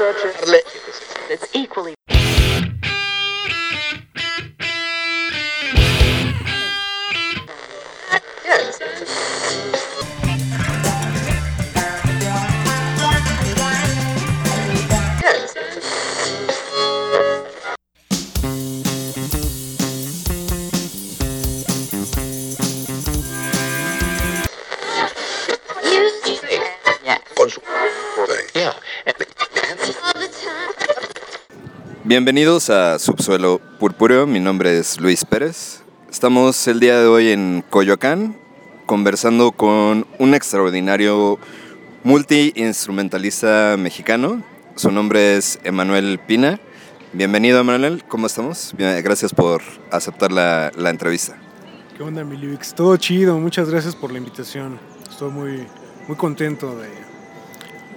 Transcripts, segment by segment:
It's That's equally Bienvenidos a Subsuelo Purpúreo, mi nombre es Luis Pérez. Estamos el día de hoy en Coyoacán conversando con un extraordinario multi-instrumentalista mexicano. Su nombre es Emanuel Pina. Bienvenido Emanuel, ¿cómo estamos? Gracias por aceptar la, la entrevista. ¿Qué onda, mi? Todo chido, muchas gracias por la invitación. Estoy muy, muy contento de,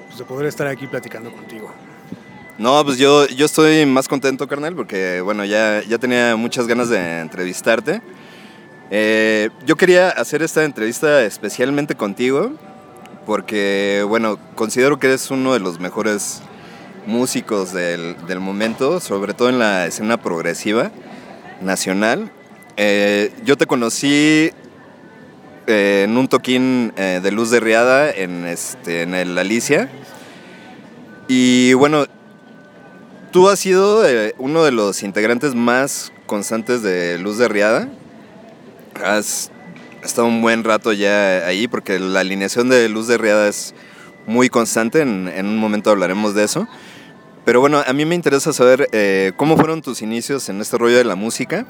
pues, de poder estar aquí platicando contigo. No, pues yo, yo estoy más contento, carnal, porque bueno, ya, ya tenía muchas ganas de entrevistarte. Eh, yo quería hacer esta entrevista especialmente contigo, porque bueno, considero que eres uno de los mejores músicos del, del momento, sobre todo en la escena progresiva nacional. Eh, yo te conocí eh, en un toquín de Luz de Riada en, este, en el Alicia. Y bueno, Tú has sido eh, uno de los integrantes más constantes de Luz de Riada. Has estado un buen rato ya ahí porque la alineación de Luz de Riada es muy constante. En, un momento hablaremos de eso. Pero bueno, a mí me interesa saber eh, cómo fueron tus inicios en este rollo de la música.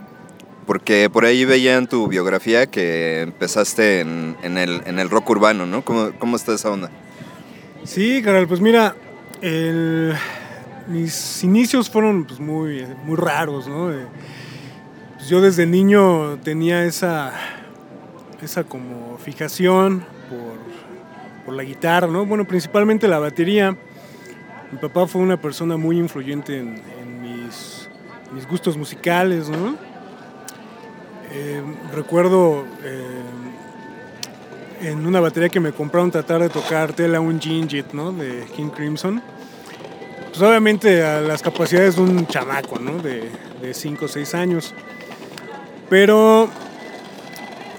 Porque por ahí veía en tu biografía que empezaste en, el, rock urbano, ¿no? ¿Cómo, ¿Cómo está esa onda? Sí, Carol, pues mira, el, mis inicios fueron pues, muy, muy raros, ¿no? Pues, yo desde niño tenía esa, esa como fijación por, la guitarra, ¿no? Bueno, principalmente la batería. Mi papá fue una persona muy influyente en, mis, mis, gustos musicales, ¿no? Eh, recuerdo eh, en una batería que me compraron tratar de tocar Tela un Gingit, ¿no? De King Crimson pues obviamente a las capacidades de un chamaco, ¿no? De 5 o 6 años. Pero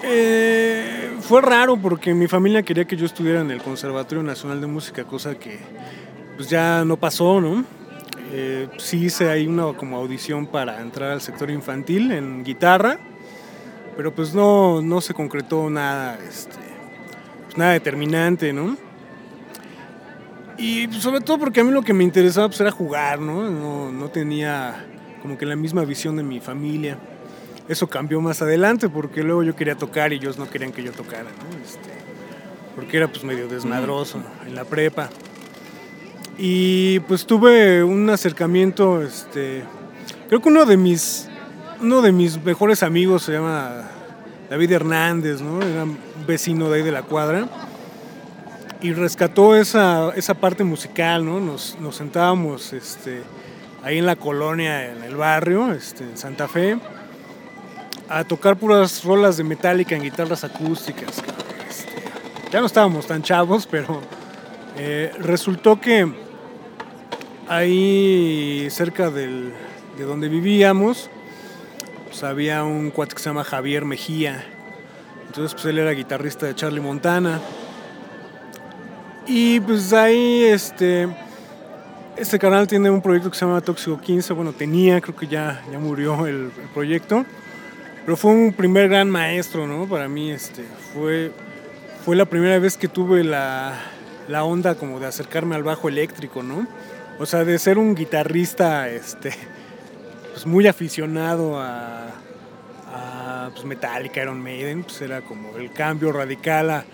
eh, fue raro porque mi familia quería que yo estudiara en el Conservatorio Nacional de Música, cosa que pues ya no pasó, ¿no? Eh, sí hice ahí una como audición para entrar al sector infantil en guitarra, pero pues no, no se concretó nada, este, pues nada determinante, ¿no? Y sobre todo porque a mí lo que me interesaba pues, era jugar, ¿no? ¿no? tenía como que la misma visión de mi familia. Eso cambió más adelante porque luego yo quería tocar y ellos no querían que yo tocara, ¿no? Este, porque era pues medio desmadroso en la prepa. Y pues tuve un acercamiento, este, creo que uno de mis, uno de mis mejores amigos se llama David Hernández, ¿no? Era un vecino de ahí de la cuadra y rescató esa, esa parte musical, ¿no? Nos, nos, sentábamos este, ahí en la colonia, en el barrio, este, en Santa Fe, a tocar puras rolas de Metallica en guitarras acústicas. Este, ya no estábamos tan chavos, pero eh, resultó que ahí cerca del, de donde vivíamos, pues había un cuate que se llama Javier Mejía. Entonces, pues él era guitarrista de Charlie Montana. Y pues ahí este, este canal tiene un proyecto que se llama Tóxico 15. Bueno, tenía, creo que ya, ya murió el, proyecto. Pero fue un primer gran maestro, ¿no? Para mí este, fue, fue la primera vez que tuve la, la onda como de acercarme al bajo eléctrico, ¿no? O sea, de ser un guitarrista este, pues muy aficionado a, a pues Metallica, Iron Maiden, pues era como el cambio radical a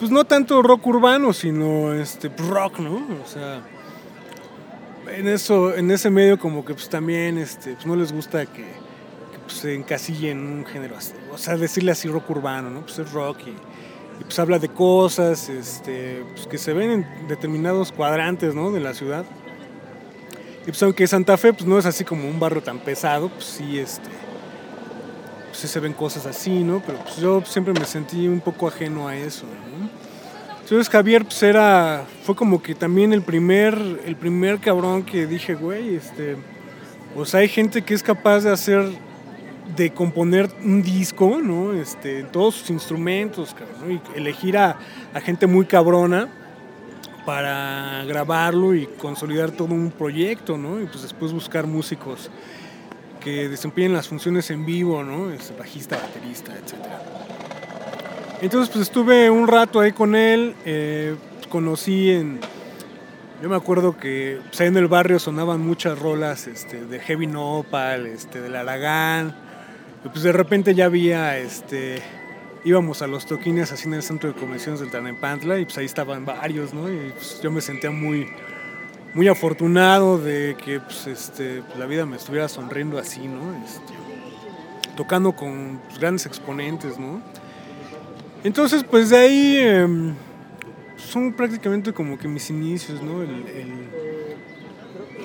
pues no tanto rock urbano, sino este rock, ¿no? O sea, en eso, en ese medio como que pues también este, pues no les gusta que, pues, se encasille en un género así, o sea, decirle así rock urbano, ¿no? Pues es rock y, pues habla de cosas, este, pues que se ven en determinados cuadrantes, ¿no? De la ciudad. Y pues aunque Santa Fe pues no es así como un barrio tan pesado, pues sí, este, pues sí se ven cosas así, ¿no? Pero pues yo siempre me sentí un poco ajeno a eso, ¿no? Entonces Javier pues era, fue como que también el primer, el primer cabrón que dije, güey, este, pues hay gente que es capaz de hacer, de componer un disco, ¿no? Este, todos sus instrumentos, cabrón, y elegir a, a gente muy cabrona para grabarlo y consolidar todo un proyecto, ¿no? Y pues después buscar músicos que desempeñen las funciones en vivo, ¿no? Este, bajista, baterista, etc. Entonces pues estuve un rato ahí con él, eh, conocí en... Yo me acuerdo que pues, ahí en el barrio sonaban muchas rolas este, de Heavy Nopal, este, del Aragán, pues de repente ya había este, íbamos a los toquines así en el centro de convenciones del Tanempantla y pues ahí estaban varios, ¿no? Y pues yo me sentía muy, muy afortunado de que pues, este, la vida me estuviera sonriendo así, ¿no? Este, tocando con pues, grandes exponentes, ¿no? Entonces, pues de ahí eh, son prácticamente como que mis inicios, ¿no? El,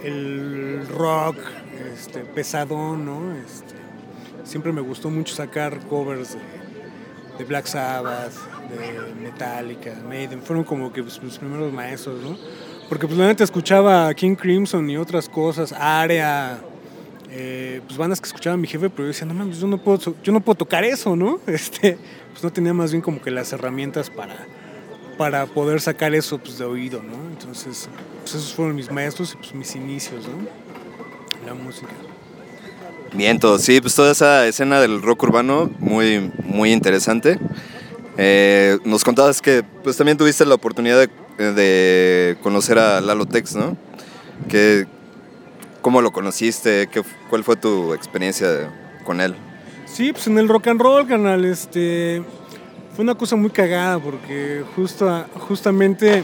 el, rock este, pesadón, ¿no? Este, siempre me gustó mucho sacar covers de de Black Sabbath, de Metallica, Maiden, fueron como que pues, mis primeros maestros, ¿no? Porque pues la neta escuchaba King Crimson y otras cosas, Area, eh, pues bandas que escuchaba mi jefe, pero yo decía, no mames, yo no puedo, yo no puedo tocar eso, ¿no? Este, pues no tenía más bien como que las herramientas para, para poder sacar eso pues, de oído, ¿no? Entonces, pues esos fueron mis maestros y pues mis inicios, ¿no? La música. Miento, sí, pues toda esa escena del rock urbano, muy, muy interesante. Eh, nos contabas que pues también tuviste la oportunidad de, de conocer a Lalo Tex, ¿no? Que, ¿Cómo lo conociste? ¿Qué, ¿Cuál fue tu experiencia con él? Sí, pues en el rock and roll, canal, este, fue una cosa muy cagada porque justo, justamente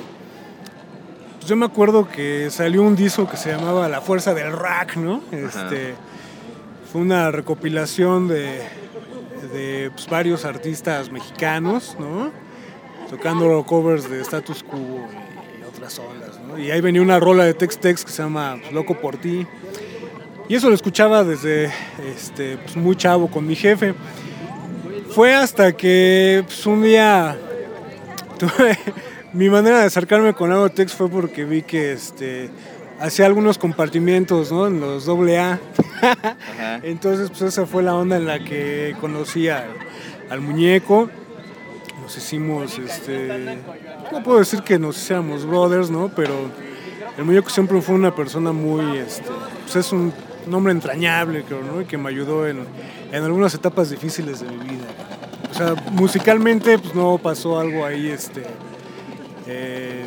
pues yo me acuerdo que salió un disco que se llamaba La Fuerza del Rock, ¿no? Este, fue una recopilación de, de pues, varios artistas mexicanos, ¿no? Tocando covers de Status Quo y, otras ondas, ¿no? Y ahí venía una rola de Tex Tex que se llama pues, Loco por ti. Y eso lo escuchaba desde este, pues, muy chavo con mi jefe. Fue hasta que pues, un día tuve, mi manera de acercarme con algo Tex fue porque vi que este, hacía algunos compartimientos ¿no? en los AA. Entonces, pues esa fue la onda en la que conocí al, al muñeco. Hicimos, este, no puedo decir que nos hiciéramos brothers, ¿no? Pero el muñeco siempre fue una persona muy, este, pues es un, hombre entrañable, creo, ¿no? Y que me ayudó en, en algunas etapas difíciles de mi vida. O sea, musicalmente, pues no pasó algo ahí, este, eh,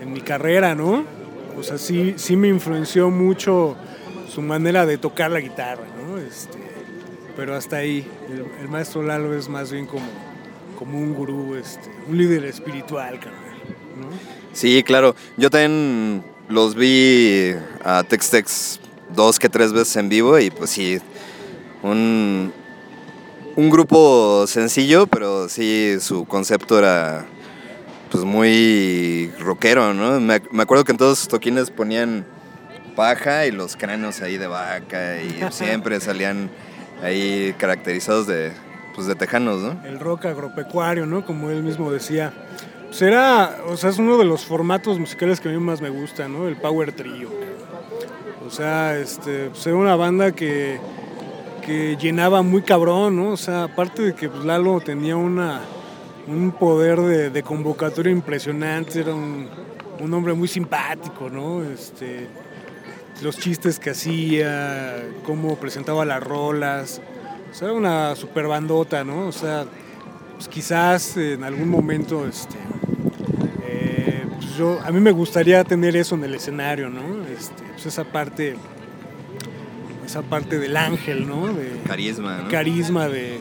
en mi carrera, ¿no? O sea, sí, sí me influenció mucho su manera de tocar la guitarra, ¿no? Este, pero hasta ahí, el, el, maestro Lalo es más bien como, como un gurú, este, un líder espiritual, carnal, ¿no? Sí, claro. Yo también los vi a Tex Tex dos que tres veces en vivo y pues sí, un, un grupo sencillo, pero sí su concepto era pues muy rockero, ¿no? Me, me acuerdo que en todos sus toquines ponían paja y los cráneos ahí de vaca y siempre salían ahí caracterizados de, pues de tejanos, ¿no? El rock agropecuario, ¿no? Como él mismo decía. Será, o sea, es uno de los formatos musicales que a mí más me gusta, ¿no? El power trio. O sea, este, pues era una banda que, que llenaba muy cabrón, ¿no? O sea, aparte de que pues, Lalo tenía una, un poder de, de convocatoria impresionante, era un, un, hombre muy simpático, ¿no? Este, los chistes que hacía, cómo presentaba las rolas, era una super bandota, ¿no? O sea, pues quizás en algún momento, este, eh, pues yo, a mí me gustaría tener eso en el escenario, ¿no? Este, pues esa parte, esa parte del ángel, ¿no? De, carisma, ¿no? Carisma de,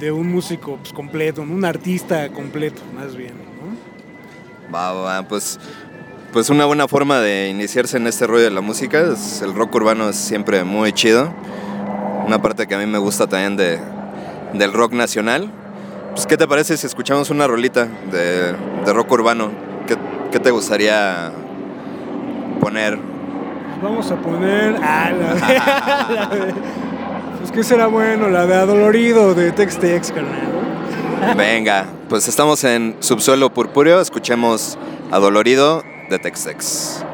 de un músico pues, completo, un artista completo, más bien. ¿no? Va, va, pues, pues una buena forma de iniciarse en este rollo de la música. Es, el rock urbano es siempre muy chido. Una parte que a mí me gusta también de, del rock nacional. Pues, ¿Qué te parece si escuchamos una rolita de, de rock urbano? ¿Qué, ¿Qué, te gustaría poner? Vamos a poner. Ah, la de, la de, pues que será bueno, la de Adolorido de Tex Tex, carnal. Venga. pues estamos en Subsuelo Purpúreo, escuchemos Adolorido de Textex.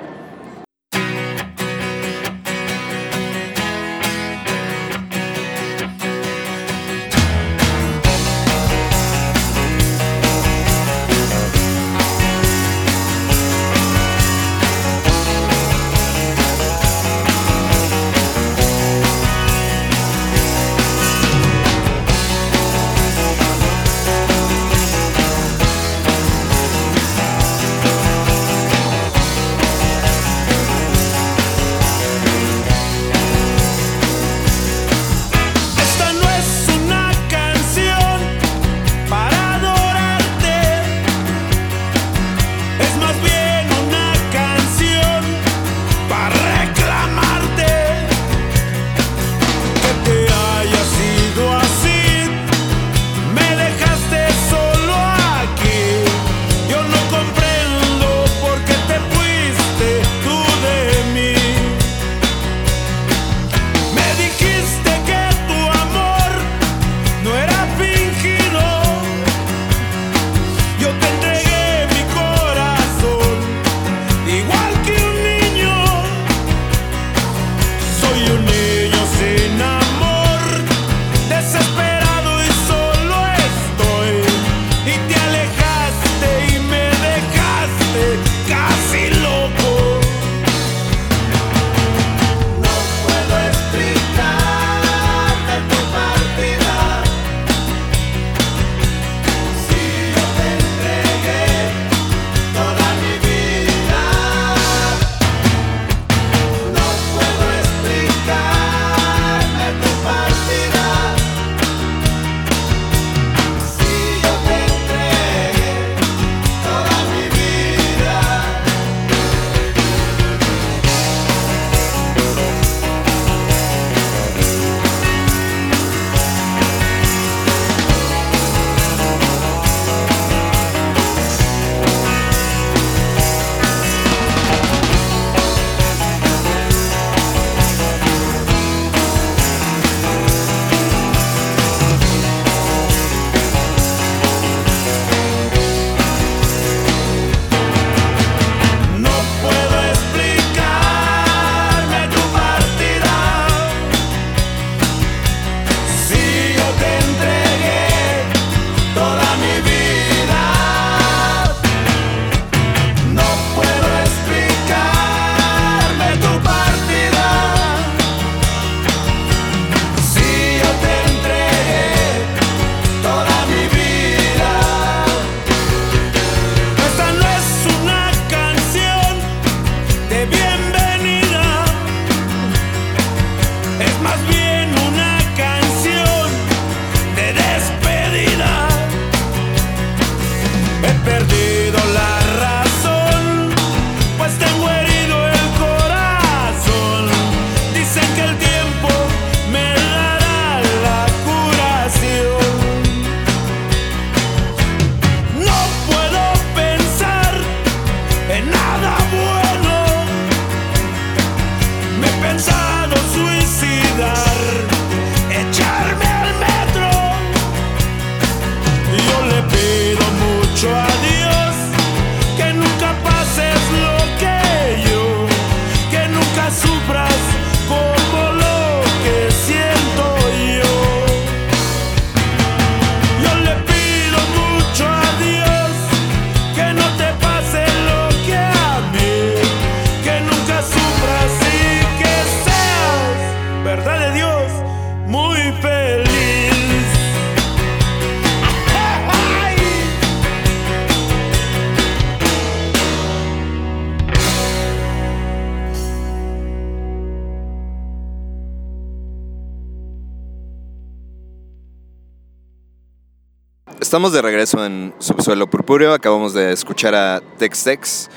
Estamos de regreso en Subsuelo Purpúreo. Acabamos de escuchar a Tex Tex.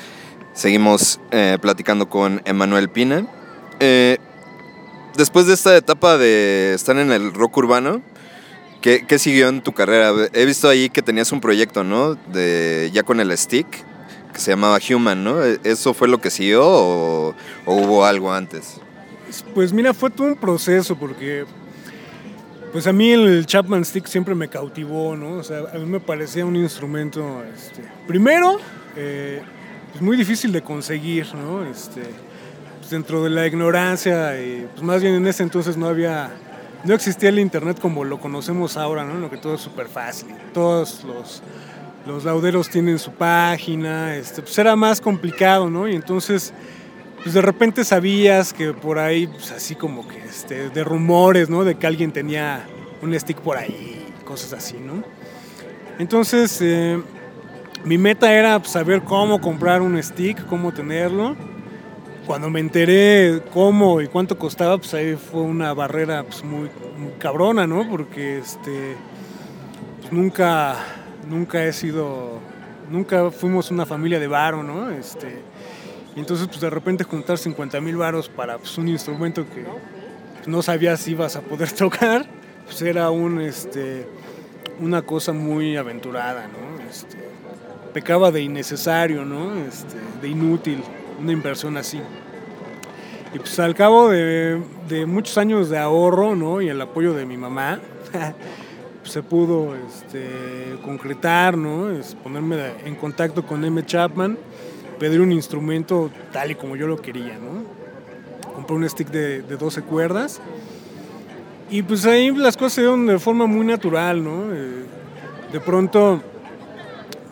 Seguimos eh, platicando con Emanuel Pina. Eh, después de esta etapa de estar en el rock urbano, ¿qué, siguió en tu carrera? He visto ahí que tenías un proyecto, ¿no? De, ya con el stick, que se llamaba Human, ¿no? ¿Eso fue lo que siguió o, o hubo algo antes? Pues mira, fue todo un proceso porque Pues a mí el Chapman Stick siempre me cautivó, ¿no? O sea, a mí me parecía un instrumento, este, primero, eh, pues muy difícil de conseguir, ¿no? Este, pues dentro de la ignorancia, y pues más bien en ese entonces no había, no existía el internet como lo conocemos ahora, ¿no? En lo que todo es súper fácil. Todos los, los lauderos tienen su página, este, pues era más complicado, ¿no? Y entonces pues de repente sabías que por ahí, pues así como que este, de rumores, ¿no? De que alguien tenía un stick por ahí, cosas así, ¿no? Entonces, eh, mi meta era pues, saber cómo comprar un stick, cómo tenerlo. Cuando me enteré cómo y cuánto costaba, pues ahí fue una barrera pues, muy, cabrona, ¿no? Porque este, pues, nunca, nunca he sido, nunca fuimos una familia de varo, ¿no? Este, y entonces, pues de repente juntar 50 mil varos para pues, un instrumento que no sabías si ibas a poder tocar, pues era un, este, una cosa muy aventurada, ¿no? Este, pecaba de innecesario, ¿no? Este, de inútil, una inversión así. Y pues al cabo de, muchos años de ahorro, ¿no? Y el apoyo de mi mamá, se pudo concretar, ¿no? Ponerme en contacto con M. Chapman pedir un instrumento tal y como yo lo quería, ¿no? Compré un stick de, de 12 cuerdas y pues ahí las cosas se dieron de forma muy natural, ¿no? Eh, de pronto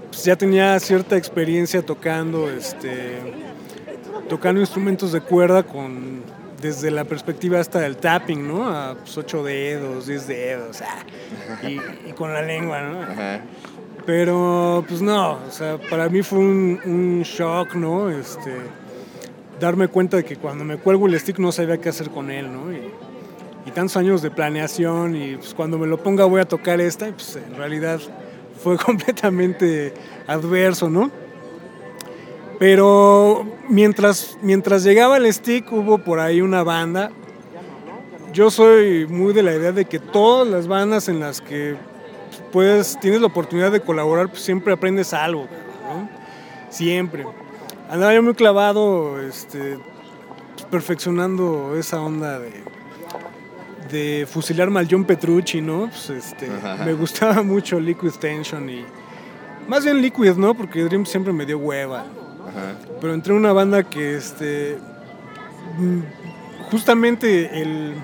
pues ya tenía cierta experiencia tocando, este, tocando instrumentos de cuerda con desde la perspectiva hasta del tapping, ¿no? A pues, 8 dedos, 10 dedos, ah, y, y, con la lengua, ¿no? Ajá. Pero pues no, o sea, para mí fue un, shock, ¿no? Este, darme cuenta de que cuando me cuelgo el stick no sabía qué hacer con él, ¿no? Y, tantos años de planeación y pues cuando me lo ponga voy a tocar esta y pues en realidad fue completamente adverso, ¿no? Pero mientras, mientras llegaba el stick hubo por ahí una banda. Yo soy muy de la idea de que todas las bandas en las que pues tienes la oportunidad de colaborar, pues siempre aprendes algo, ¿no? Siempre. Andaba yo muy clavado, este, perfeccionando esa onda de, de fusilar mal John Petrucci, ¿no? Pues este, me gustaba mucho Liquid Tension y más bien Liquid, ¿no? Porque Dream siempre me dio hueva. Pero entré en una banda que, este, mm, justamente el,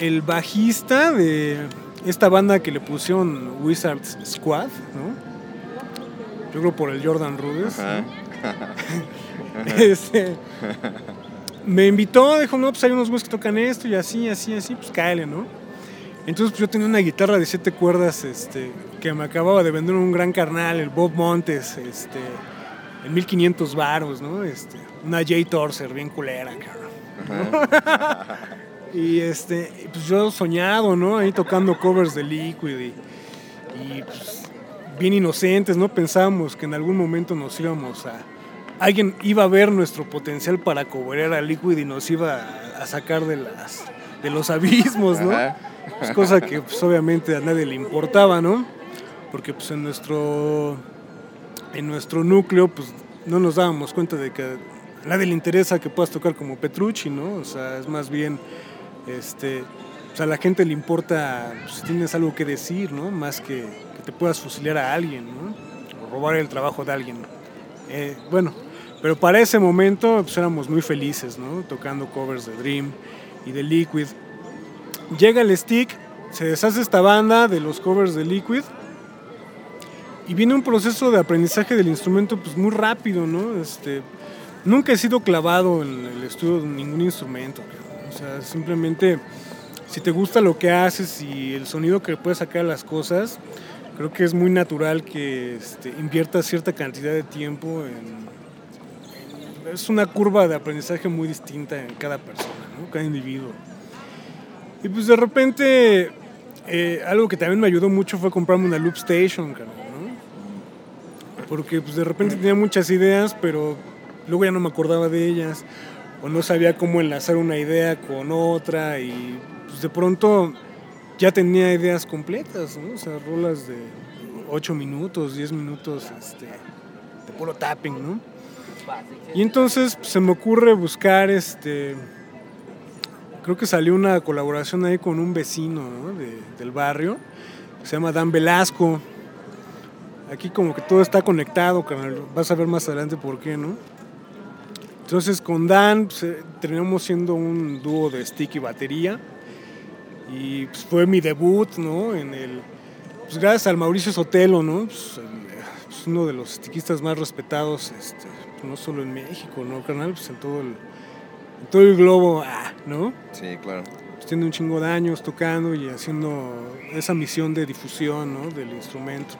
el bajista de esta banda que le pusieron Wizards Squad, ¿no? Yo creo por el Jordan Rudess. este, me invitó, dijo, no, pues hay unos güeyes que tocan esto y así, así, así, pues cáele, ¿no? Entonces pues, yo tenía una guitarra de siete cuerdas este, que me acababa de vender un gran carnal, el Bob Montes, este, en 1500 varos, ¿no? Este, una J Torser bien culera, cabrón. Y este, pues yo soñado, ¿no? Ahí tocando covers de Liquid y, pues, bien inocentes, ¿no? Pensábamos que en algún momento nos íbamos a... Alguien iba a ver nuestro potencial para cobrar a Liquid y nos iba a, sacar de, las, de los abismos, ¿no? Es cosa que pues, obviamente a nadie le importaba, ¿no? Porque pues en nuestro, en nuestro núcleo pues no nos dábamos cuenta de que a nadie le interesa que puedas tocar como Petrucci, ¿no? O sea, es más bien este, pues a la gente le importa pues, si tienes algo que decir, ¿no? Más que que te puedas fusilar a alguien, ¿no? O robar el trabajo de alguien. Eh, bueno, pero para ese momento pues éramos muy felices, ¿no? Tocando covers de Dream y de Liquid. Llega el stick, se deshace esta banda de los covers de Liquid y viene un proceso de aprendizaje del instrumento pues muy rápido, ¿no? Este, nunca he sido clavado en el estudio de ningún instrumento. Sea, simplemente si te gusta lo que haces y el sonido que puedes sacar de las cosas, creo que es muy natural que este, inviertas cierta cantidad de tiempo en... Es una curva de aprendizaje muy distinta en cada persona, ¿no? cada individuo. Y pues de repente, eh, algo que también me ayudó mucho fue comprarme una loop station, ¿no? Porque pues de repente tenía muchas ideas, pero luego ya no me acordaba de ellas o no sabía cómo enlazar una idea con otra y pues de pronto ya tenía ideas completas, ¿no? O sea, rolas de 8 minutos, 10 minutos este, de puro tapping, ¿no? Y entonces pues, se me ocurre buscar este creo que salió una colaboración ahí con un vecino del barrio, se llama Dan Velasco. Aquí como que todo está conectado, carnal. Vas a ver más adelante por qué, ¿no? Entonces con Dan pues, eh, terminamos siendo un dúo de stick y batería. Y pues, fue mi debut, ¿no? En el, pues gracias al Mauricio Sotelo, ¿no? Pues, uno de los stickistas más respetados, este, no solo en México, ¿no, carnal? Pues en todo el, todo el globo, ah, ¿no? Sí, claro. Tiene un chingo de años tocando y haciendo esa misión de difusión, ¿no? Del instrumento.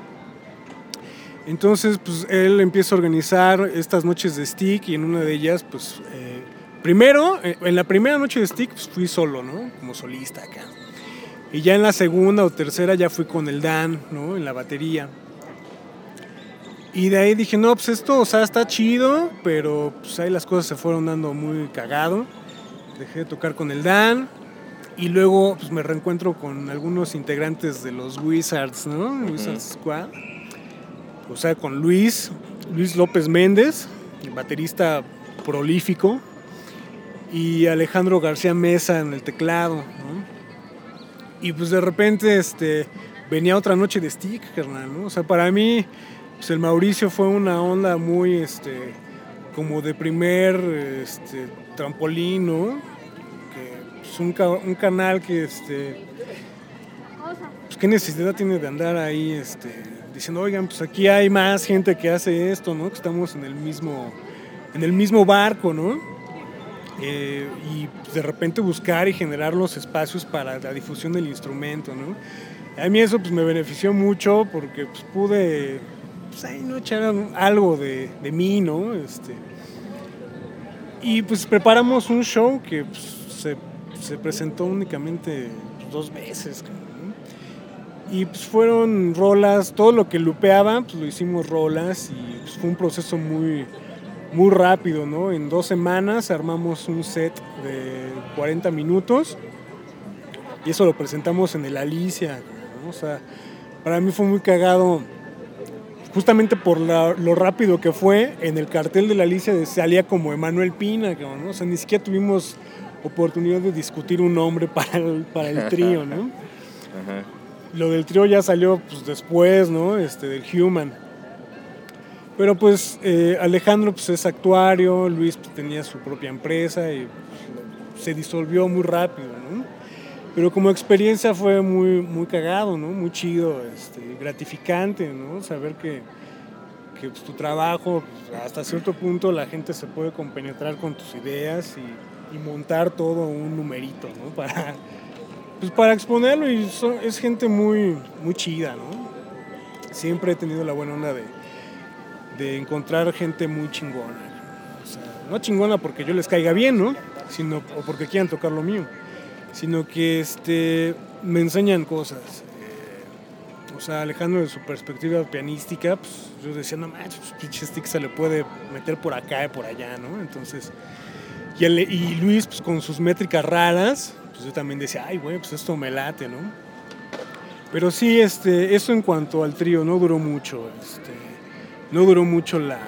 Entonces, pues él empieza a organizar estas noches de stick y en una de ellas, pues, eh, primero, eh, en la primera noche de stick, pues fui solo, ¿no? Como solista acá. Y ya en la segunda o tercera ya fui con el Dan, ¿no? En la batería. Y de ahí dije, no, pues esto, o sea, está chido, pero pues ahí las cosas se fueron dando muy cagado. Dejé de tocar con el Dan. Y luego pues me reencuentro con algunos integrantes de los Wizards, ¿no? Wizards Squad o sea, con Luis, Luis López Méndez, baterista prolífico, y Alejandro García Mesa en el teclado. Y pues de repente este, venía otra noche de stick, carnal. ¿no? O sea, para mí, pues el Mauricio fue una onda muy, este, como de primer este, trampolín, ¿no? Que, pues, un, un, canal que, este, pues, qué necesidad tiene de andar ahí, este, diciendo, oigan, pues aquí hay más gente que hace esto, ¿no? Que estamos en el mismo, en el mismo barco, ¿no? Eh, y de repente buscar y generar los espacios para la difusión del instrumento, ¿no? A mí eso pues me benefició mucho porque pues, pude pues, ¿no? echar algo de, de, mí, ¿no? Este, y pues preparamos un show que pues, se, se, presentó únicamente dos veces. Y pues fueron rolas, todo lo que lupeaba, pues lo hicimos rolas y pues, fue un proceso muy, muy rápido, ¿no? En dos semanas armamos un set de 40 minutos y eso lo presentamos en el Alicia, O sea, para mí fue muy cagado, justamente por lo rápido que fue, en el cartel de la Alicia salía como Emanuel Pina, ¿no? O sea, ni siquiera tuvimos oportunidad de discutir un nombre para el, para el trío, ¿no? Ajá. Lo del trío ya salió pues, después, ¿no? Este, del Human. Pero pues eh, Alejandro pues, es actuario, Luis pues, tenía su propia empresa y pues, se disolvió muy rápido, ¿no? Pero como experiencia fue muy, muy cagado, ¿no? Muy chido, este, gratificante, ¿no? Saber que, que tu trabajo, hasta cierto punto la gente se puede compenetrar con tus ideas y, y montar todo un numerito, ¿no? Para, pues para exponerlo y es gente muy, muy chida, ¿no? Siempre he tenido la buena onda de, de encontrar gente muy chingona. O sea, no chingona porque yo les caiga bien, ¿no? Sino, o porque quieran tocar lo mío, sino que este, me enseñan cosas. Eh, o sea, Alejandro de su perspectiva pianística, pues yo decía, no manches, pues pinche stick se le puede meter por acá y por allá, ¿no? Entonces, y, y Luis, pues con sus métricas raras, pues yo también decía, ay, güey, pues esto me late, ¿no? Pero sí, este, eso en cuanto al trío, no duró mucho, este, no duró mucho la,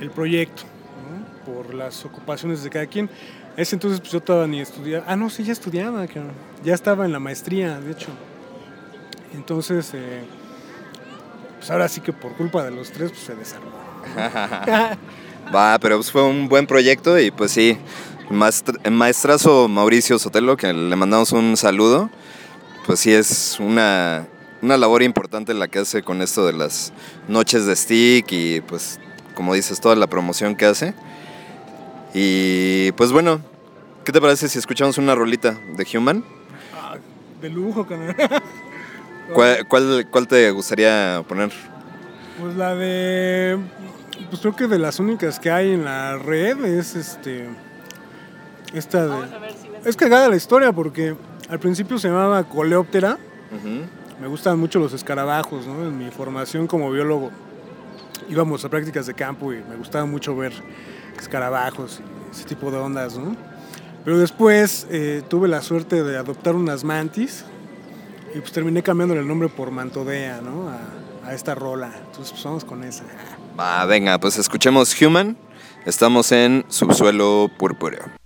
el, proyecto, ¿no? por las ocupaciones de cada quien. ese entonces pues yo todavía ni estudiaba, ah, no, sí, ya estudiaba, ya estaba en la maestría, de hecho. Entonces, eh, pues ahora sí que por culpa de los tres, pues se desarmó. Va, pero pues fue un buen proyecto y pues sí, maestrazo Mauricio Sotelo, que le mandamos un saludo, pues sí es una, una labor importante la que hace con esto de las noches de stick y pues como dices, toda la promoción que hace. Y pues bueno, ¿qué te parece si escuchamos una rolita de Human? Ah, de lujo, canal. ¿Cuál, cuál, cuál te gustaría poner? Pues la de. Pues creo que de las únicas que hay en la red es este. Esta de... Es cagada la historia porque al principio se llamaba coleóptera. Me gustan mucho los escarabajos, ¿no? En mi formación como biólogo íbamos a prácticas de campo y me gustaba mucho ver escarabajos y ese tipo de ondas, ¿no? Pero después eh, tuve la suerte de adoptar unas mantis y pues terminé cambiando el nombre por Mantodea, ¿no? A, a esta rola. Entonces pues vamos con esa. Va, venga, pues escuchemos Human. Estamos en Subsuelo Púrpura.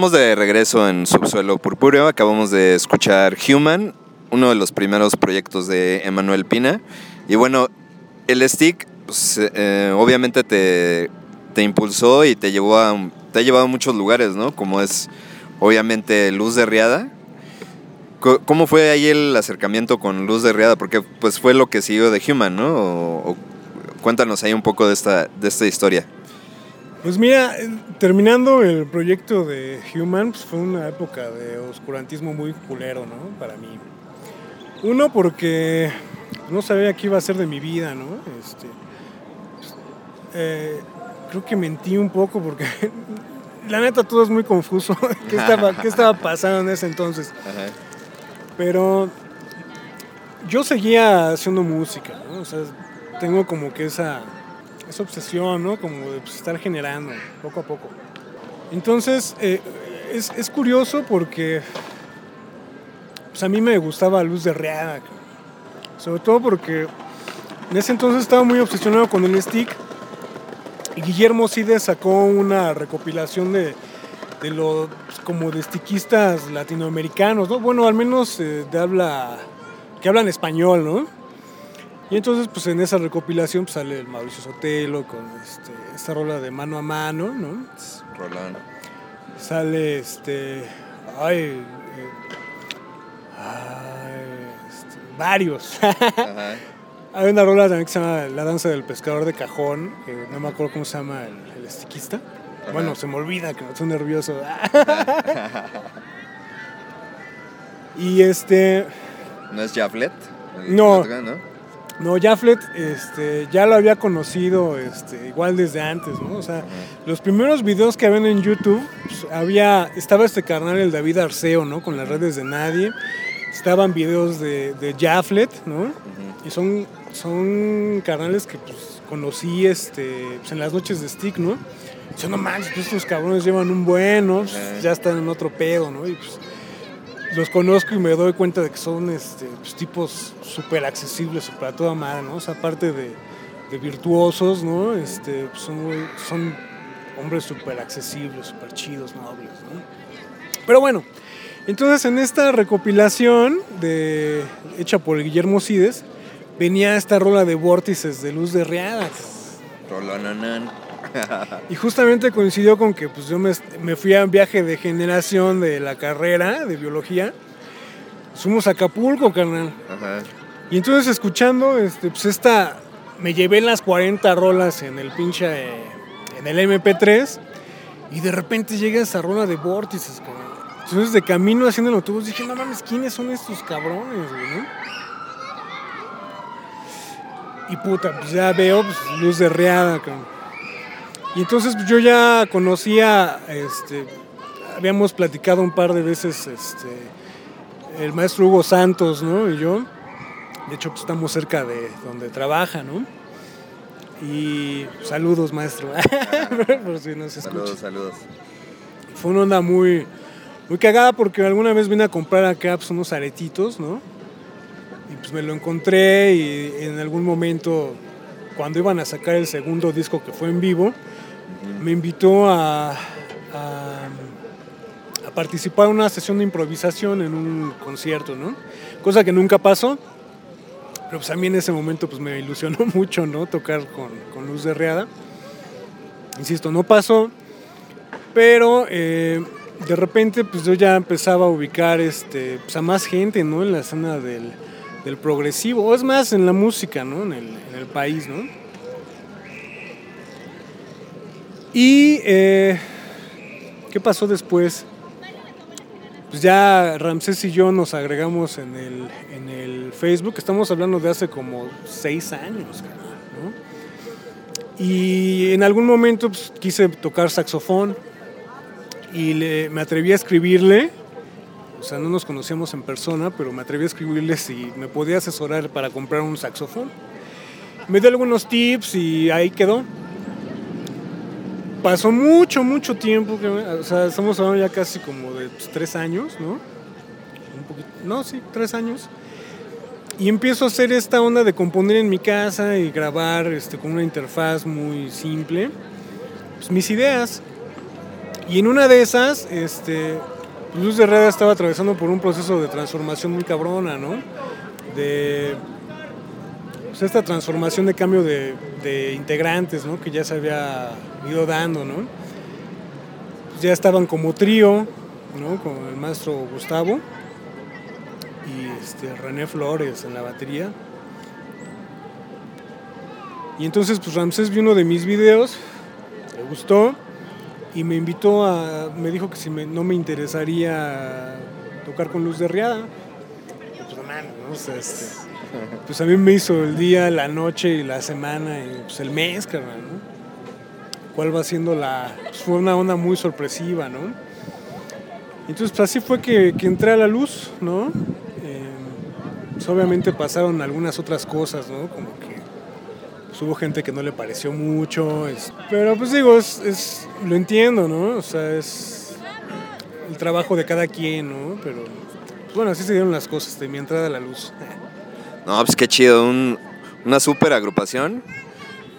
Estamos de regreso en Subsuelo Purpúreo. Acabamos de escuchar Human, uno de los primeros proyectos de Emanuel Pina. Y bueno, el stick, pues, eh, obviamente te, te, impulsó y te llevó a, te ha llevado a muchos lugares, ¿no? Como es, obviamente, Luz de Riada. ¿Cómo fue ahí el acercamiento con Luz de Riada? Porque pues fue lo que siguió de Human, ¿no? Cuéntanos ahí un poco de esta, de esta historia. Pues mira, terminando el proyecto de Human, pues fue una época de oscurantismo muy culero, ¿no? Para mí. Uno, porque no sabía qué iba a ser de mi vida, ¿no? Este, pues, eh, creo que mentí un poco porque la neta todo es muy confuso. ¿Qué estaba, ¿Qué estaba pasando en ese entonces? Pero yo seguía haciendo música, ¿no? O sea, tengo como que esa esa obsesión, ¿no? Como de pues, estar generando poco a poco. Entonces, eh, es, curioso porque pues a mí me gustaba Luz de Reada, sobre todo porque en ese entonces estaba muy obsesionado con el stick y Guillermo Cide sacó una recopilación de, de los como de stickistas latinoamericanos, ¿no? Bueno, al menos eh, de habla que hablan español, ¿no? Y entonces, pues en esa recopilación pues, sale el Mauricio Sotelo con este, esta rola de mano a mano, ¿no? Rolando. Sale este. Ay. Eh, este, varios. Hay una rola también que se llama La danza del pescador de cajón, que no me acuerdo cómo se llama el, estiquista. Bueno, se me olvida que estoy nervioso. y este. ¿No es Jaflet? No. ¿no? No, Jaflet este, ya lo había conocido este, igual desde antes, ¿no? O sea, los primeros videos que habían en YouTube, pues, había, estaba este carnal, el David Arceo, ¿no? Con las redes de nadie. Estaban videos de, de Jaflet, ¿no? Y son, son carnales que pues, conocí este, pues, en las noches de Stick, ¿no? Yo no manches, pues estos cabrones llevan un buen, ¿no? ya están en otro pedo, ¿no? Y pues los conozco y me doy cuenta de que son este, pues, tipos súper accesibles, súper a toda madre, ¿no? O sea, aparte de, virtuosos, ¿no? Este, pues, son, hombres súper accesibles, súper chidos, nobles, ¿no? Pero bueno, entonces en esta recopilación de, hecha por Guillermo Cides, venía esta rola de vórtices de luz de riadas. Rolonanán. Y justamente coincidió con que pues, yo me, fui a un viaje de generación de la carrera de biología. Fuimos a Acapulco, carnal. Y entonces escuchando, este, pues esta, me llevé las 40 rolas en el pinche, en el MP3. Y de repente llega esa rola de vórtices, cabrón. Entonces de camino haciendo el autobús dije, no mames, ¿quiénes son estos cabrones, güey? Y puta, pues ya veo pues, luz de reada, cabrón. Y entonces yo ya conocía, este, habíamos platicado un par de veces este, el maestro Hugo Santos, ¿no? Y yo. De hecho, pues, estamos cerca de donde trabaja, ¿no? Y saludos, maestro. Por si no se saludos, saludos. Fue una onda muy, muy cagada porque alguna vez vine a comprar acá pues, unos aretitos, ¿no? Y pues me lo encontré y en algún momento, cuando iban a sacar el segundo disco que fue en vivo, me invitó a, a, participar en una sesión de improvisación en un concierto, ¿no? Cosa que nunca pasó, pero pues a mí en ese momento pues me ilusionó mucho, ¿no? Tocar con, Luz de Reada. Insisto, no pasó, pero eh, de repente pues yo ya empezaba a ubicar este, pues, a más gente, ¿no? En la escena del, progresivo, o es más en la música, ¿no? En el, en el país, ¿no? Y eh, ¿qué pasó después? Pues ya Ramsés y yo nos agregamos en el, en el Facebook, estamos hablando de hace como seis años, ¿no? Y en algún momento pues, quise tocar saxofón y me atreví a escribirle, o sea, no nos conocíamos en persona, pero me atreví a escribirle si me podía asesorar para comprar un saxofón. Me dio algunos tips y ahí quedó pasó mucho, mucho tiempo. o sea, estamos hablando ya casi como de pues, tres años, ¿no? Un poquito, no, sí, tres años. Y empiezo a hacer esta onda de componer en mi casa y grabar este, con una interfaz muy simple pues, mis ideas. Y en una de esas, este, Luz de Reda estaba atravesando por un proceso de transformación muy cabrona, ¿no? De pues, esta transformación de cambio de, integrantes, ¿no? Que ya se había ido dando, ¿no? Pues ya estaban como trío, ¿no? Con el maestro Gustavo y este, René Flores en la batería. Y entonces, pues Ramsés vio uno de mis videos, le gustó y me invitó a, me dijo que si no me interesaría tocar con Luz de Riada. Pues, man, ¿no? este, pues a mí me hizo el día, la noche y la semana y pues el mes, carnal, ¿no? ¿Cuál va siendo la...? Pues fue una onda muy sorpresiva, ¿no? Entonces pues así fue que, que entré a la luz, ¿no? Eh, pues obviamente pasaron algunas otras cosas, ¿no? Como que hubo gente que no le pareció mucho, pero pues digo, es, es, lo entiendo, ¿no? O sea, es el trabajo de cada quien, ¿no? Pero pues, bueno, así se dieron las cosas de mi entrada a la luz. No, pues qué chido, un, una super agrupación.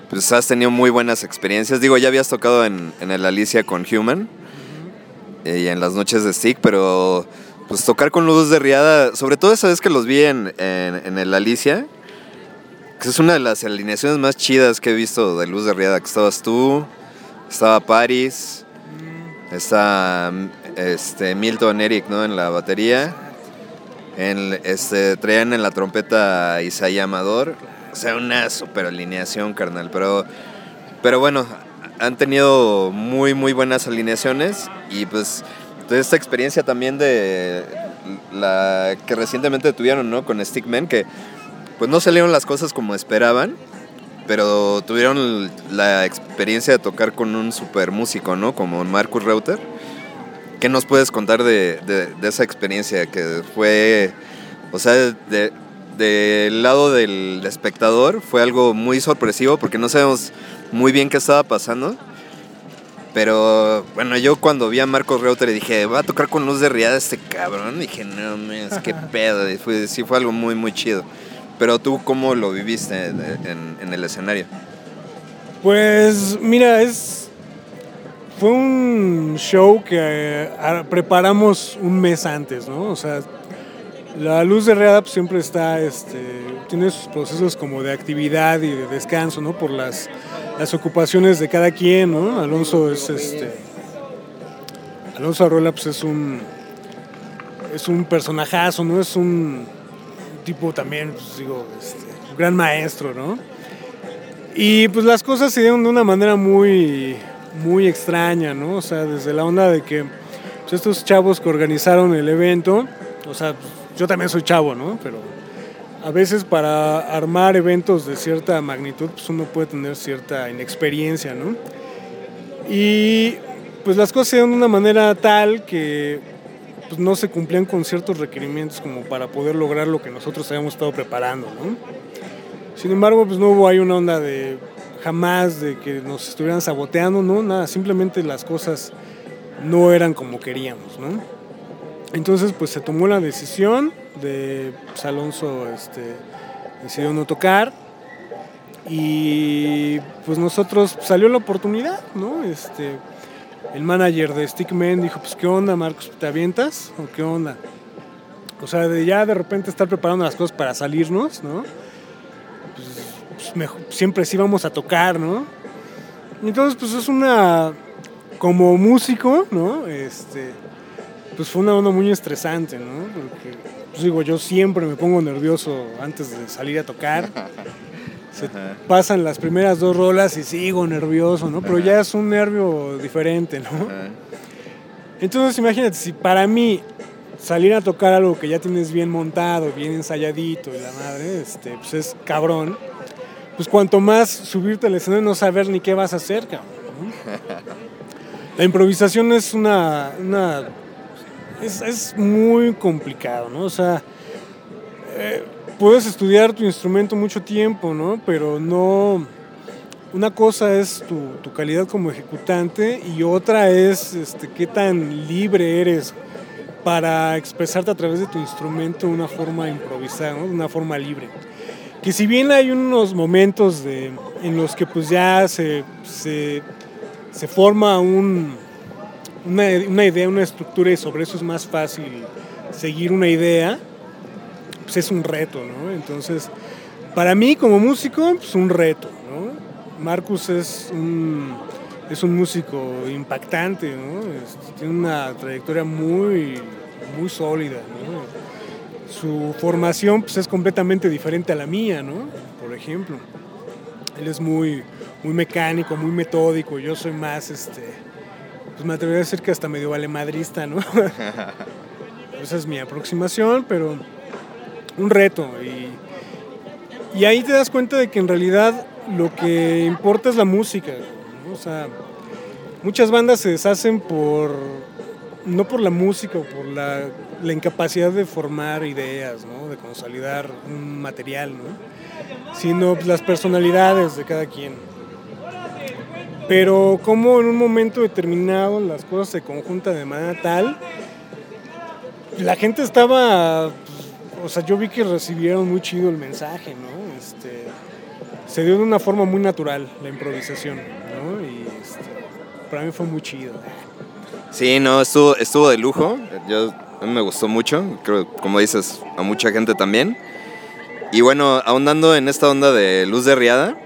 Pues has tenido muy buenas experiencias. Digo, ya habías tocado en, el Alicia con Human y en las noches de Stick, pero pues tocar con Luz de Riada, sobre todo esa vez que los vi en el Alicia, que es una de las alineaciones más chidas que he visto de Luz de Riada, que estabas tú, estaba Paris, está este, Milton Eric ¿no? en la batería, en, este, traían en la trompeta Isaías Amador, o sea, una super alineación, carnal, pero, pero bueno, han tenido muy, muy buenas alineaciones y pues esta experiencia también de la que recientemente tuvieron, ¿no? Con Stickman, que pues no salieron las cosas como esperaban, pero tuvieron la experiencia de tocar con un super músico, ¿no? Como Marcus Reuter. ¿Qué nos puedes contar de, de, de esa experiencia que fue, o sea, de, del lado del espectador fue algo muy sorpresivo porque no sabemos muy bien qué estaba pasando. Pero bueno, yo cuando vi a Marcos Reuter dije, va a tocar con luz de riada este cabrón. Y dije, no, es que pedo. Y fue, sí, fue algo muy, muy chido. Pero tú, ¿cómo lo viviste en, en el escenario? Pues mira, es. Fue un show que eh, preparamos un mes antes, ¿no? O sea, la luz de Readap siempre está, este, tiene sus procesos como de actividad y de descanso, ¿no? Por las, las ocupaciones de cada quien, ¿no? Alonso es, este, Alonso Arruela, pues es un, es un personajazo, ¿no? Es un tipo también, pues digo, este, un gran maestro, ¿no? Y pues las cosas se dieron de una manera muy, muy extraña, ¿no? O sea, desde la onda de que pues, estos chavos que organizaron el evento, o sea, pues, yo también soy chavo, ¿no? Pero a veces para armar eventos de cierta magnitud, pues uno puede tener cierta inexperiencia, ¿no? Y pues las cosas se dieron de una manera tal que pues, no se cumplían con ciertos requerimientos como para poder lograr lo que nosotros habíamos estado preparando, ¿no? Sin embargo, pues no hubo ahí una onda de jamás de que nos estuvieran saboteando, ¿no? Nada, simplemente las cosas no eran como queríamos, ¿no? Entonces, pues se tomó la decisión de pues, Alonso este, decidió no tocar y pues nosotros salió la oportunidad, ¿no? Este, el manager de Stickman dijo, pues qué onda, Marcos, ¿te avientas o qué onda? O sea, de ya de repente estar preparando las cosas para salirnos, ¿no? Pues, mejor, siempre sí vamos a tocar, ¿no? Entonces, pues es una, como músico, ¿no? Este, pues fue una onda muy estresante, ¿no? Porque, pues digo, yo siempre me pongo nervioso antes de salir a tocar. Se pasan las primeras dos rolas y sigo nervioso, ¿no? Pero ya es un nervio diferente, ¿no? Entonces imagínate, si para mí salir a tocar algo que ya tienes bien montado, bien ensayadito y la madre, este, pues es cabrón, pues cuanto más subirte al escenario no saber ni qué vas a hacer, cabrón. La improvisación es una, es, muy complicado, ¿no? O sea, eh, puedes estudiar tu instrumento mucho tiempo, ¿no? Pero no... Una cosa es tu, tu calidad como ejecutante y otra es este, qué tan libre eres para expresarte a través de tu instrumento de una forma improvisada, ¿no? de una forma libre. Que si bien hay unos momentos en los que pues ya se, se, forma un, una, idea, una estructura y sobre eso es más fácil seguir una idea, pues es un reto, ¿no? Entonces, para mí como músico, pues un reto, ¿no? Marcus es un, es un músico impactante, ¿no? tiene una trayectoria muy, muy sólida. Su formación pues, es completamente diferente a la mía, ¿no? Por ejemplo. Él es muy, muy mecánico, muy metódico, yo soy más, este, pues me atrevería a decir que hasta medio valemadrista, ¿no? Esa es mi aproximación, pero un reto. Y, y, ahí te das cuenta de que en realidad lo que importa es la música. O sea, muchas bandas se deshacen por, no por la música o por la, la incapacidad de formar ideas, ¿no? de consolidar un material, ¿no? sino las personalidades de cada quien. Pero como en un momento determinado las cosas se conjuntan de manera tal la gente estaba, o sea, yo vi que recibieron muy chido el mensaje, ¿no? Este, se dio de una forma muy natural la improvisación, ¿no? Y este, para mí fue muy chido. Sí, no, estuvo, estuvo de lujo. Yo, a mí me gustó mucho, creo, como dices, a mucha gente también. Y bueno, ahondando en esta onda de luz de riada,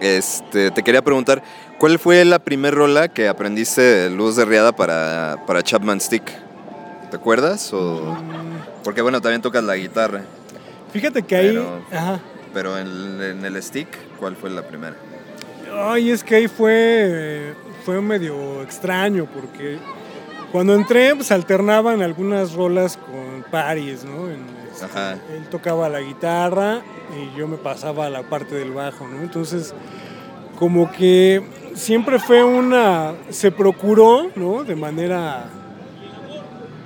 este, te quería preguntar, ¿cuál fue la primer rola que aprendiste de luz de riada para, para Chapman Stick? ¿Te acuerdas? O... Porque bueno, también tocas la guitarra. Fíjate que ahí... Pero, en, el stick, ¿cuál fue la primera? Ay, es que ahí fue, fue medio extraño porque cuando entré pues alternaban algunas rolas con Paris, ¿no? Él tocaba la guitarra y yo me pasaba a la parte del bajo, ¿no? Entonces, como que siempre fue una... se procuró, ¿no? De manera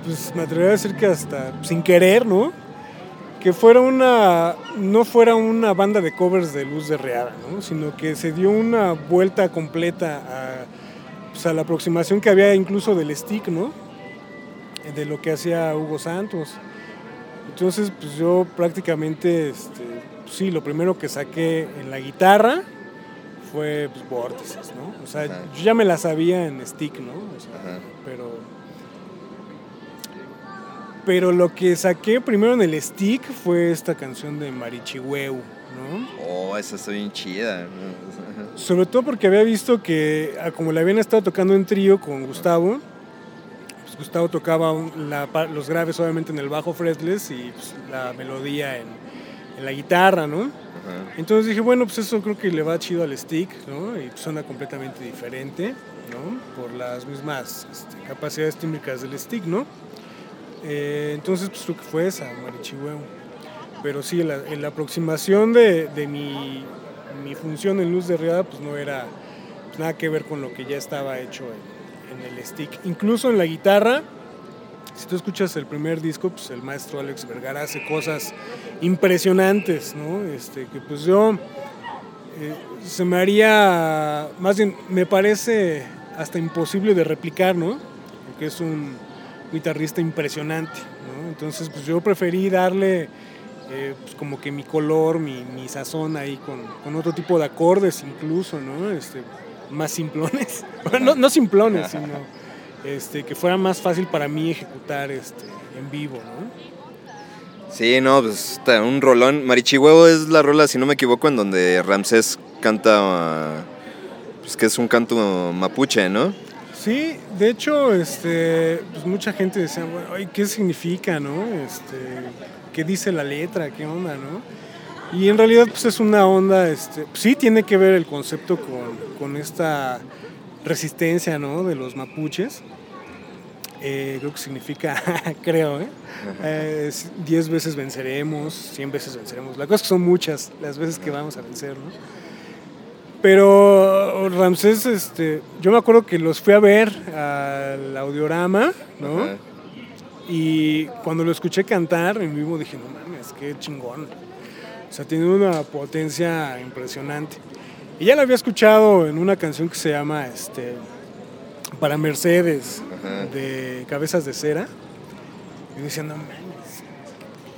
pues me atrevería a decir que hasta sin querer, ¿no? Que fuera una, no fuera una banda de covers de Luz de Reada, ¿no? Sino que se dio una vuelta completa a, pues, a la aproximación que había incluso del stick, ¿no? De lo que hacía Hugo Santos. Entonces, pues yo prácticamente, este, pues, sí, lo primero que saqué en la guitarra fue pues, vórtices, ¿no? O sea, yo ya me la sabía en stick, ¿no? O sea, pero pero lo que saqué primero en el stick fue esta canción de Marichihueu, ¿no? Oh, esa está bien chida. Sobre todo porque había visto que, ah, como la habían estado tocando en trío con Gustavo, pues Gustavo tocaba los graves obviamente en el bajo fretless y pues, la melodía en, la guitarra, ¿no? Entonces dije, bueno, pues eso creo que le va chido al stick, ¿no? Y suena completamente diferente, ¿no? Por las mismas este, capacidades tímbricas del stick, ¿no? Eh, entonces, pues creo que fue esa, Marichihueu. Pero sí, la, la aproximación de, de mi, mi, función en Luz de Riada, pues no era pues, nada que ver con lo que ya estaba hecho en, en, el stick. Incluso en la guitarra, si tú escuchas el primer disco, pues el maestro Alex Vergara hace cosas impresionantes, ¿no? Este, que pues yo eh, se me haría, más bien, me parece hasta imposible de replicar, ¿no? Porque es un guitarrista impresionante. ¿no? Entonces, pues yo preferí darle eh, pues como que mi color, mi, mi sazón ahí con, con, otro tipo de acordes incluso, ¿no? Este, más simplones. no, no simplones, sino este, que fuera más fácil para mí ejecutar este, en vivo, ¿no? Sí, no, pues está un rolón. Marichihuevo es la rola, si no me equivoco, en donde Ramsés canta, pues que es un canto mapuche, ¿no? Sí, de hecho, este, pues mucha gente decía, bueno, ¿qué significa, no? Este, ¿Qué dice la letra? ¿Qué onda, no? Y en realidad, pues es una onda, este, sí tiene que ver el concepto con, esta resistencia, ¿no? De los mapuches. Eh, creo que significa, creo, ¿eh? ¿eh? Diez veces venceremos, cien veces venceremos. La cosa es que son muchas las veces que vamos a vencer, ¿no? Pero Ramsés, este, yo me acuerdo que los fui a ver al audiorama, ¿no? Y cuando lo escuché cantar en vivo dije, no mames, qué chingón. O sea, tiene una potencia impresionante. Y ya lo había escuchado en una canción que se llama este, Para Mercedes, de Cabezas de Cera. Y decía, no mames,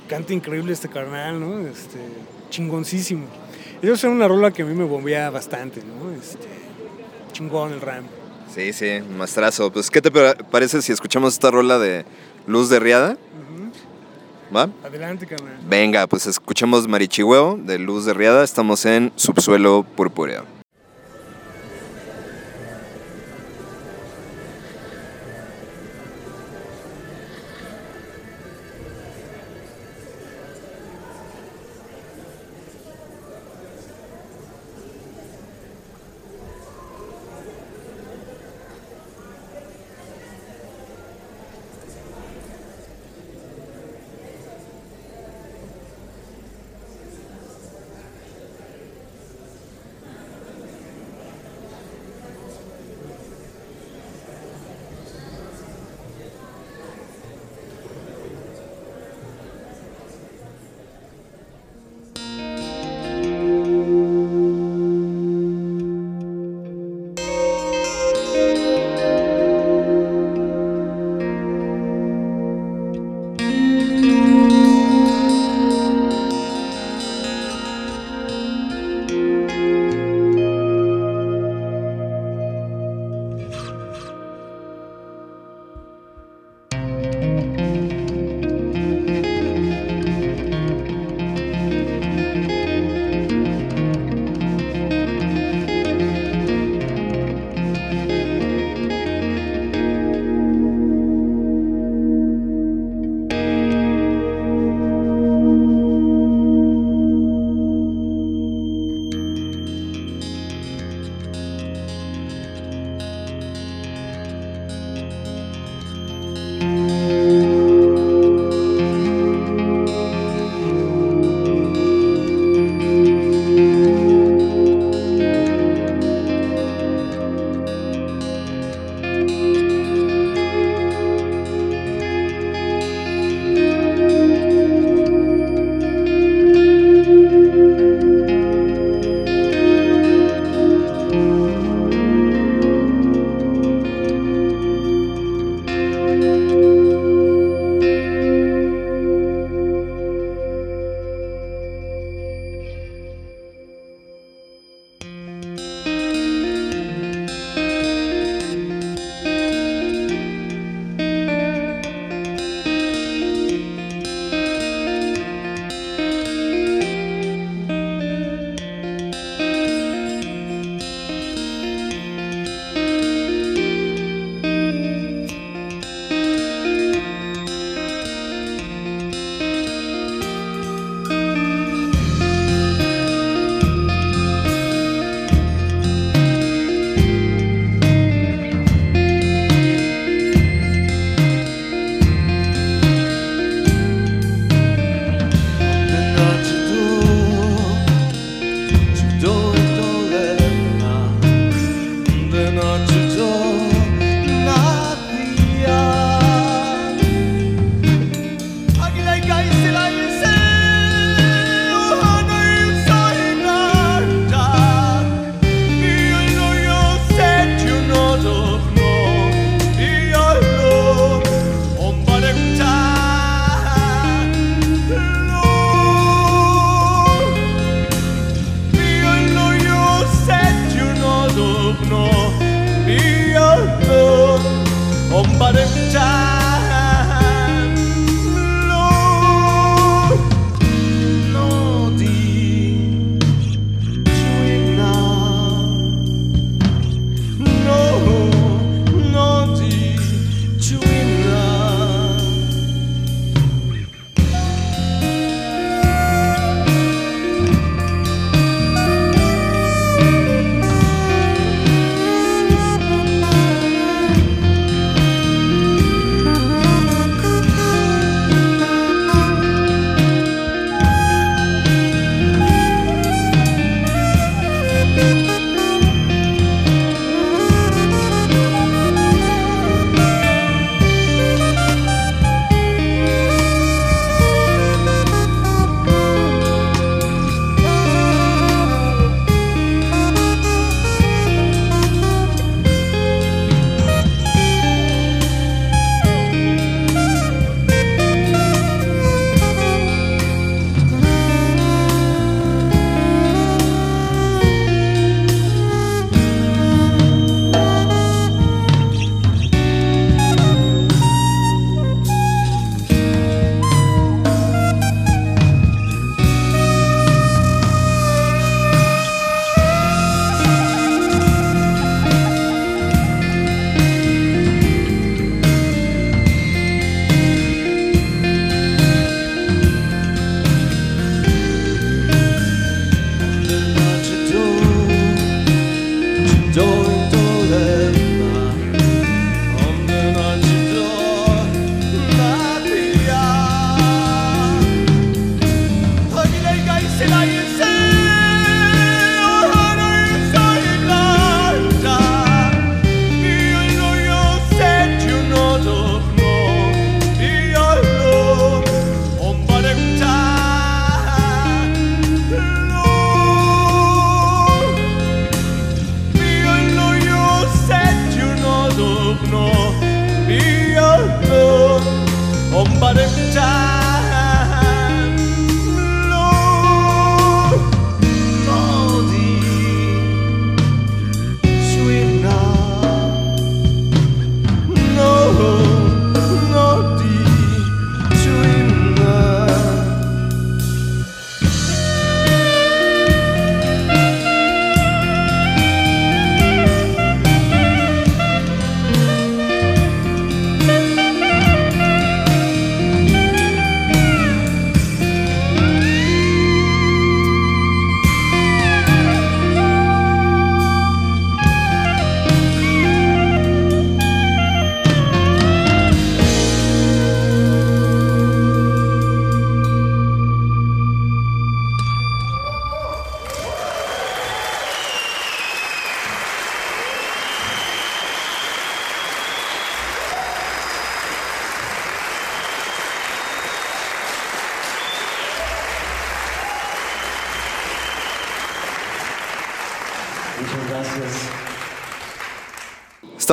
canta increíble este carnal, ¿no? Este, chingoncísimo. Esa es una rola que a mí me bombea bastante, ¿no? Este, chingón el Ram. Sí, sí, maestrazo. Pues, ¿qué te parece si escuchamos esta rola de Luz de Riada? ¿Va? Adelante, carnal. Venga, pues escuchemos Marichihueo de Luz de Riada. Estamos en Subsuelo Purpúreo.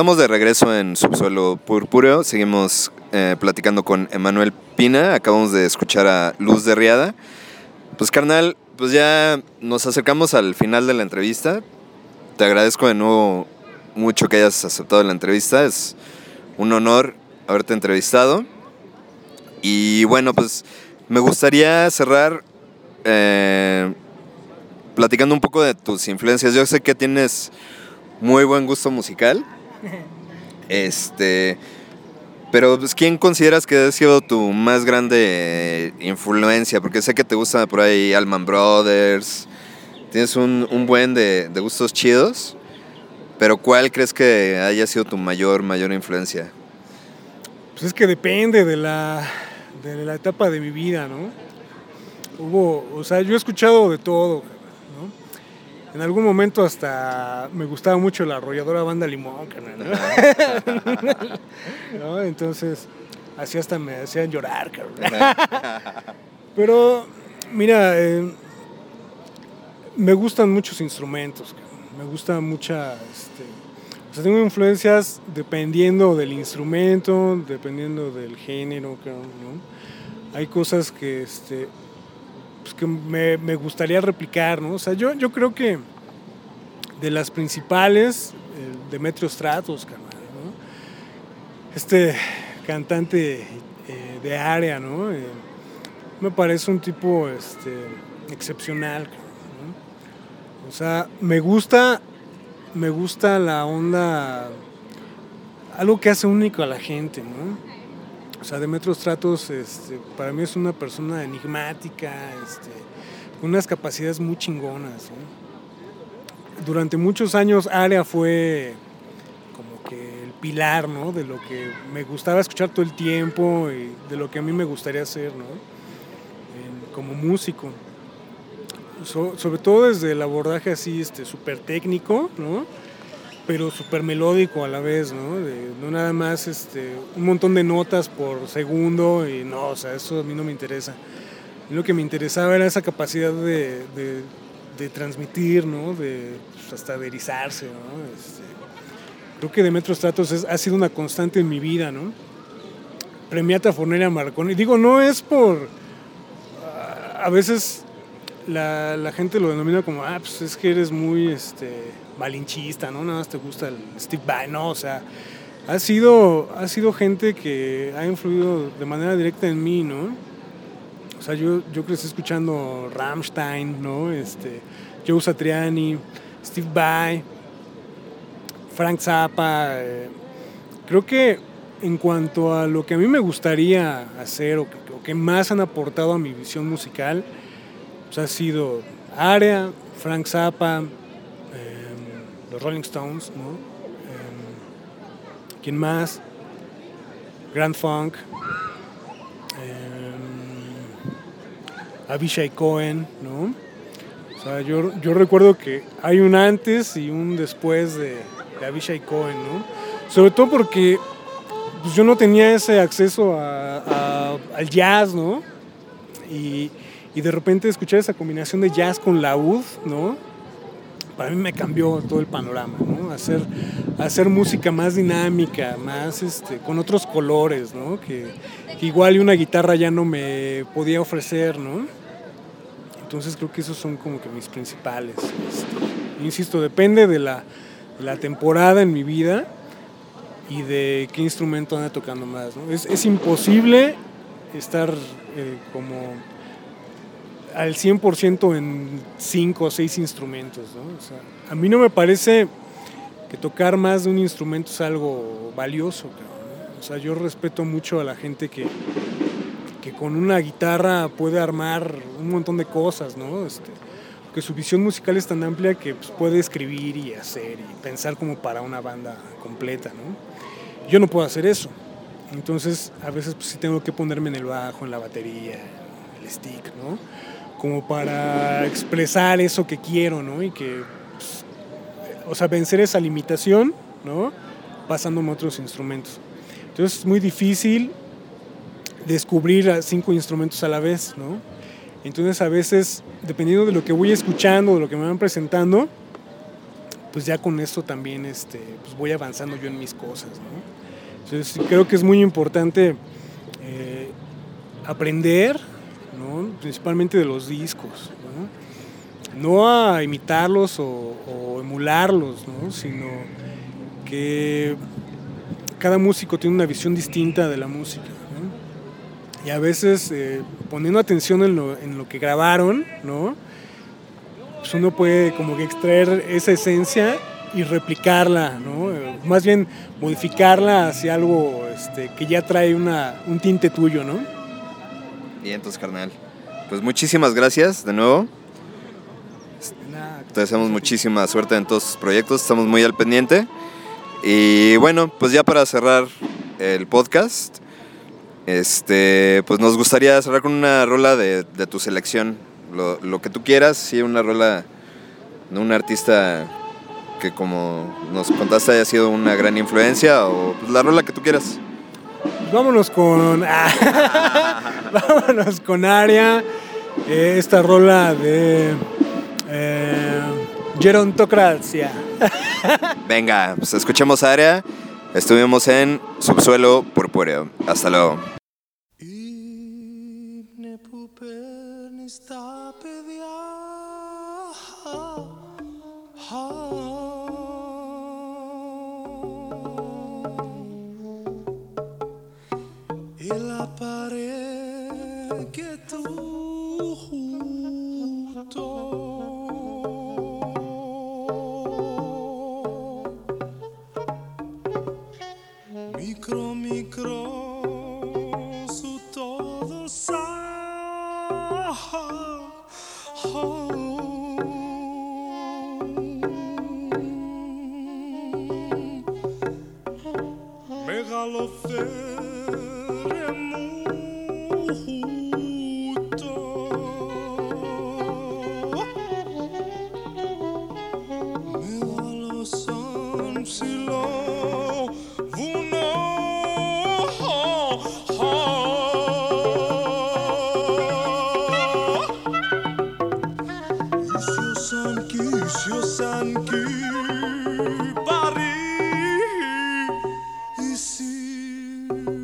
Estamos de regreso en Subsuelo Purpúreo. Seguimos eh, platicando con Emanuel Pina. Acabamos de escuchar a Luz de Riada. Pues carnal, pues ya nos acercamos al final de la entrevista. Te agradezco de nuevo mucho que hayas aceptado la entrevista. Es un honor haberte entrevistado. Y bueno, pues me gustaría cerrar eh, platicando un poco de tus influencias. Yo sé que tienes muy buen gusto musical. Este. Pero, pues, ¿quién consideras que ha sido tu más grande influencia? Porque sé que te gusta por ahí Alman Brothers. Tienes un, un buen de, de, gustos chidos. Pero, ¿cuál crees que haya sido tu mayor, mayor influencia? Pues es que depende de la, de la etapa de mi vida, ¿no? Hubo, o sea, yo he escuchado de todo, en algún momento hasta me gustaba mucho la arrolladora banda Limón, ¿no? Entonces, así hasta me hacían llorar, Pero, mira, eh, me gustan muchos instrumentos, me gusta mucha... Este, o sea, tengo influencias dependiendo del instrumento, dependiendo del género, ¿no? Hay cosas que, este, pues que me, me, gustaría replicar, ¿no? O sea, yo, yo creo que de las principales, el Demetrio Stratos, ¿no? Este cantante eh, de área, ¿no? Eh, me parece un tipo este, excepcional. O sea, me gusta, me gusta la onda, algo que hace único a la gente, ¿no? O sea, Demetrio Stratos este, para mí es una persona enigmática, este, con unas capacidades muy chingonas. Durante muchos años Área fue como que el pilar ¿no? de lo que me gustaba escuchar todo el tiempo y de lo que a mí me gustaría hacer ¿no? como músico. sobre todo desde el abordaje así este, súper técnico, ¿no? Pero súper melódico a la vez, ¿no? no nada más este, un montón de notas por segundo y no, o sea, eso a mí no me interesa. Lo que me interesaba era esa capacidad de, de, transmitir, ¿no? De pues, hasta de ¿no? Este, creo que Demetrio Stratos ha sido una constante en mi vida, ¿no? Premiata Fornelia Marconi. Digo, no es por... A veces la, la, gente lo denomina como, ah, pues es que eres muy este, malinchista, ¿no? Nada más te gusta el Steve Vai, no, o sea, ha sido, ha sido gente que ha influido de manera directa en mí, ¿no? O sea, yo, yo crecí escuchando Rammstein, ¿no? Este, Joe Satriani, Steve Vai, Frank Zappa. Eh, creo que en cuanto a lo que a mí me gustaría hacer o que, más han aportado a mi visión musical, pues, ha sido Area, Frank Zappa, los Rolling Stones, ¿no? Em, ¿Quién más? Grand Funk, eh, Avishai Cohen, ¿no? O sea, yo, yo, recuerdo que hay un antes y un después de, de Avishai Cohen, ¿no? Sobre todo porque pues, yo no tenía ese acceso a, al jazz, ¿no? Y, y de repente escuchar esa combinación de jazz con laúd, ¿no? Para mí me cambió todo el panorama, ¿no? Hacer, hacer música más dinámica, más este, con otros colores, ¿no? Que, que igual una guitarra ya no me podía ofrecer, ¿no? Entonces creo que esos son como que mis principales. Este, insisto, depende de la, de la, temporada en mi vida y de qué instrumento anda tocando más. Es, es, imposible estar eh, como al 100% en 5 o 6 instrumentos. ¿no? O sea, a mí no me parece que tocar más de un instrumento es algo valioso. O sea, yo respeto mucho a la gente que, que con una guitarra puede armar un montón de cosas, ¿no? Este, que su visión musical es tan amplia que pues, puede escribir y hacer y pensar como para una banda completa, ¿no? Yo no puedo hacer eso. Entonces, a veces pues, sí tengo que ponerme en el bajo, en la batería, el stick, ¿no? Como para expresar eso que quiero, ¿no? Y que, pues, o sea, vencer esa limitación, ¿no? Pasándome a otros instrumentos. Entonces es muy difícil descubrir cinco instrumentos a la vez, ¿no? Entonces a veces, dependiendo de lo que voy escuchando, de lo que me van presentando, pues ya con esto también este, pues voy avanzando yo en mis cosas. ¿no? Entonces creo que es muy importante eh, aprender, ¿no? principalmente de los discos, no, a imitarlos o, emularlos, ¿no? sino que cada músico tiene una visión distinta de la música. Y a veces eh, poniendo atención en lo, en lo que grabaron, ¿no? pues uno puede como que extraer esa esencia y replicarla. Más bien modificarla hacia algo este, que ya trae un tinte tuyo, ¿no? Bien, entonces, carnal. Pues muchísimas gracias de nuevo. Te deseamos muchísima suerte en todos tus proyectos, estamos muy al pendiente. Y bueno, pues ya para cerrar el podcast, este, pues nos gustaría cerrar con una rola de, de tu selección. Lo, lo que tú quieras, sí, una rola de un artista que como nos contaste haya sido una gran influencia o pues, la rola que tú quieras. Vámonos con. vámonos con Aria. eh, esta rola de. Eh, Gerontocracia. Venga, pues escuchemos a Área. Estuvimos en Subsuelo Purpúreo. Hasta luego. you.